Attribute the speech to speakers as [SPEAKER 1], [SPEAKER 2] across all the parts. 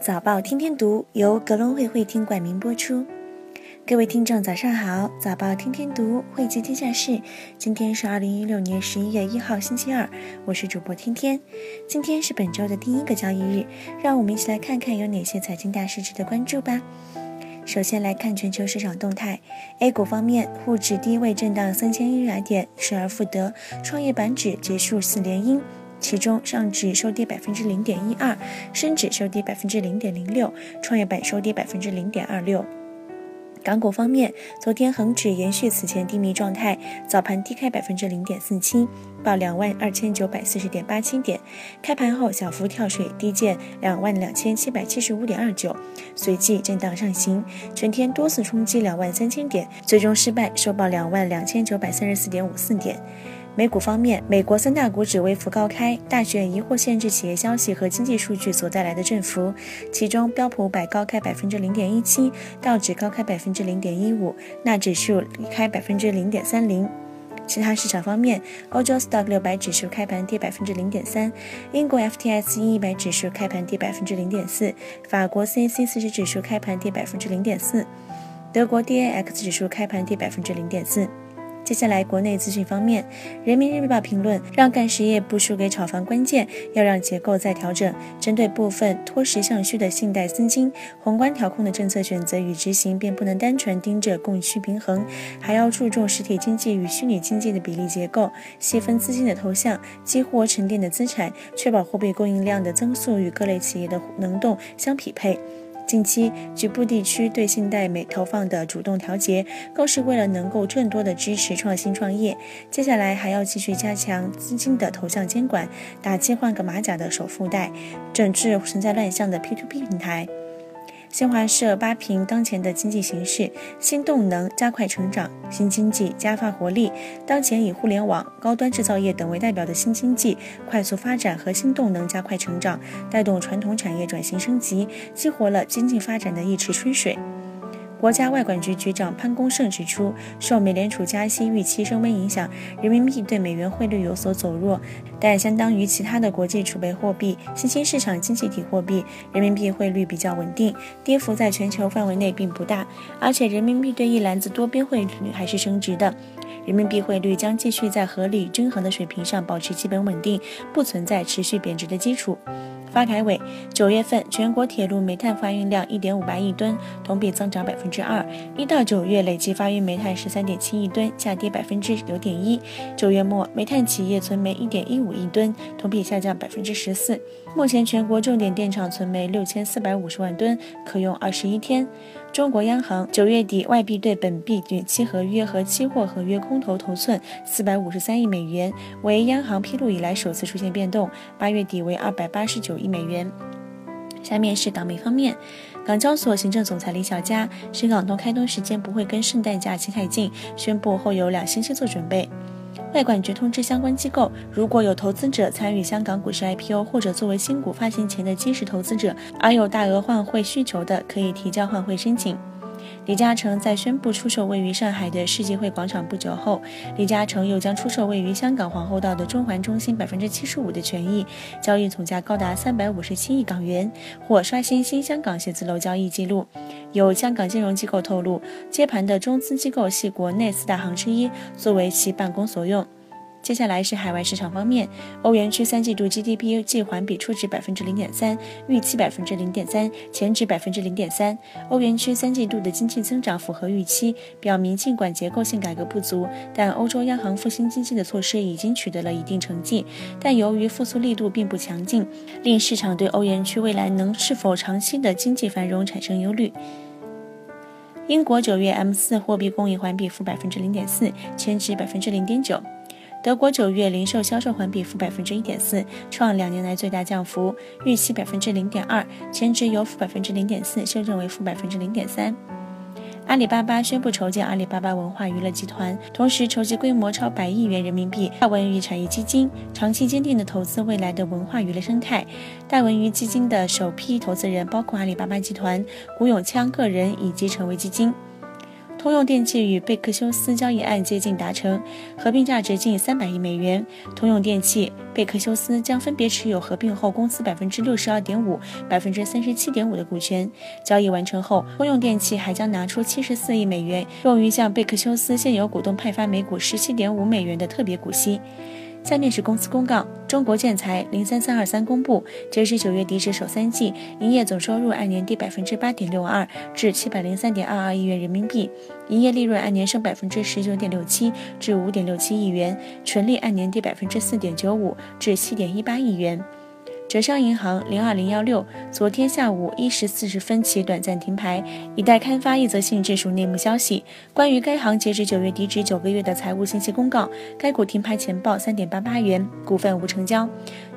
[SPEAKER 1] 早报天天读由格隆会会听冠名播出。各位听众，早上好！早报天天读，汇集天下事。今天是二零一六年十一月一号，星期二。我是主播天天。今天是本周的第一个交易日，让我们一起来看看有哪些财经大事值得关注吧。首先来看全球市场动态。A 股方面，沪指低位震荡三千一百点，失而复得，创业板指结束四连阴。其中，上指收跌百分之零点一二，深指收跌百分之零点零六，创业板收跌百分之零点二六。港股方面，昨天恒指延续此前低迷状态，早盘低开百分之零点四七，报两万二千九百四十点八七点，开盘后小幅跳水，低见两万两千七百七十五点二九，随即震荡上行，全天多次冲击两万三千点，最终失败，收报两万两千九百三十四点五四点。美股方面，美国三大股指微幅高开，大选疑惑限制企业消息和经济数据所带来的振幅。其中，标普五百高开百分之零点一七，道指高开百分之零点一五，纳指数低开百分之零点三零。其他市场方面，欧洲 Stock 六百指数开盘跌百分之零点三，英国 FTSE 一百指数开盘跌百分之零点四，法国 CAC 四十指数开盘跌百分之零点四，德国 DAX 指数开盘跌百分之零点四。接下来，国内资讯方面，《人民日报》评论让干实业不输给炒房，关键要让结构再调整。针对部分脱实向虚的信贷资金，宏观调控的政策选择与执行便不能单纯盯着供需平衡，还要注重实体经济与虚拟经济的比例结构，细分资金的投向，激活沉淀的资产，确保货币供应量的增速与各类企业的能动相匹配。近期局部地区对信贷美投放的主动调节，更是为了能够更多的支持创新创业。接下来还要继续加强资金的投向监管，打击换个马甲的首付贷，整治存在乱象的 P to P 平台。新华社扒平当前的经济形势：新动能加快成长，新经济加发活力。当前以互联网、高端制造业等为代表的新经济快速发展和新动能加快成长，带动传统产业转型升级，激活了经济发展的一池春水。国家外管局局长潘功胜指出，受美联储加息预期升温影响，人民币对美元汇率有所走弱，但相当于其他的国际储备货币、新兴市场经济体货币，人民币汇率比较稳定，跌幅在全球范围内并不大，而且人民币对一篮子多边汇率还是升值的，人民币汇率将继续在合理均衡的水平上保持基本稳定，不存在持续贬值的基础。发改委九月份全国铁路煤炭发运量一点五八亿吨，同比增长百分之二。一到九月累计发运煤炭十三点七亿吨，下跌百分之九点一。九月末煤炭企业存煤一点一五亿吨，同比下降百分之十四。目前全国重点电厂存煤六千四百五十万吨，可用二十一天。中国央行九月底外币对本币短期合约和期货合约空头头寸四百五十三亿美元，为央行披露以来首次出现变动。八月底为二百八十九一美元。下面是港媒方面，港交所行政总裁李小加，深港通开通时间不会跟圣诞假期太近，宣布后有两星期做准备。外管局通知相关机构，如果有投资者参与香港股市 IPO 或者作为新股发行前的基石投资者，而有大额换汇需求的，可以提交换汇申请。李嘉诚在宣布出售位于上海的世纪汇广场不久后，李嘉诚又将出售位于香港皇后道的中环中心百分之七十五的权益，交易总价高达三百五十七亿港元，或刷新新香港写字楼交易记录。有香港金融机构透露，接盘的中资机构系国内四大行之一，作为其办公所用。接下来是海外市场方面，欧元区三季度 GDP 季环比初值百分之零点三，预期百分之零点三，前值百分之零点三。欧元区三季度的经济增长符合预期，表明尽管结构性改革不足，但欧洲央行复兴经济的措施已经取得了一定成绩。但由于复苏力度并不强劲，令市场对欧元区未来能是否长期的经济繁荣产生忧虑。英国九月 M 四货币供应环比负百分之零点四，前值百分之零点九。德国九月零售销售环比负百分之一点四，创两年来最大降幅，预期百分之零点二，前值由负百分之零点四修正为负百分之零点三。阿里巴巴宣布筹建阿里巴巴文化娱乐集团，同时筹集规模超百亿元人民币大文娱产业基金，长期坚定的投资未来的文化娱乐生态。大文娱基金的首批投资人包括阿里巴巴集团、古永锵个人以及成为基金。通用电气与贝克休斯交易案接近达成，合并价值近三百亿美元。通用电气、贝克休斯将分别持有合并后公司百分之六十二点五、百分之三十七点五的股权。交易完成后，通用电气还将拿出七十四亿美元，用于向贝克休斯现有股东派发每股十七点五美元的特别股息。下面是公司公告：中国建材零三三二三公布，截至九月底止首三季，营业总收入按年跌百分之八点六二，至七百零三点二二亿元人民币；营业利润按年升百分之十九点六七，至五点六七亿元；纯利按年跌百分之四点九五，至七点一八亿元。浙商银行零二零幺六昨天下午一时四十分起短暂停牌，以待刊发一则性质属内幕消息，关于该行截至九月底止九个月的财务信息公告。该股停牌前报三点八八元，股份无成交。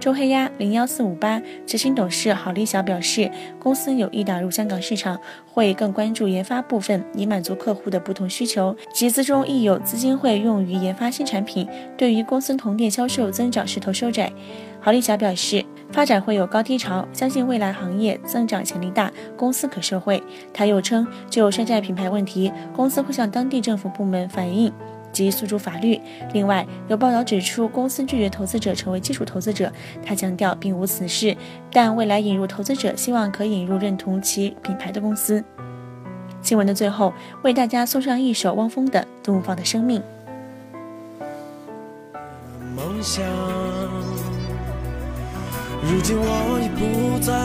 [SPEAKER 1] 周黑鸭零幺四五八执行董事郝立晓表示，公司有意打入香港市场，会更关注研发部分，以满足客户的不同需求。集资中亦有资金会用于研发新产品，对于公司同店销售增长势头收窄。郝立霞表示。发展会有高低潮，相信未来行业增长潜力大，公司可受惠。她又称，就山寨品牌问题，公司会向当地政府部门反映及诉诸法律。另外，有报道指出，公司拒绝投资者成为基础投资者，他强调并无此事，但未来引入投资者希望可引入认同其品牌的公司。新闻的最后，为大家送上一首汪峰的《怒放的生命》。梦想。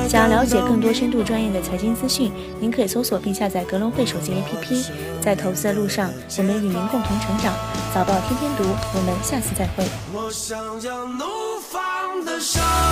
[SPEAKER 1] 想要了解更多深度专业的财经资讯，您可以搜索并下载格隆汇手机 APP。在投资的路上，我们与您共同成长。早报天天读，我们下次再会。我想要怒放的生命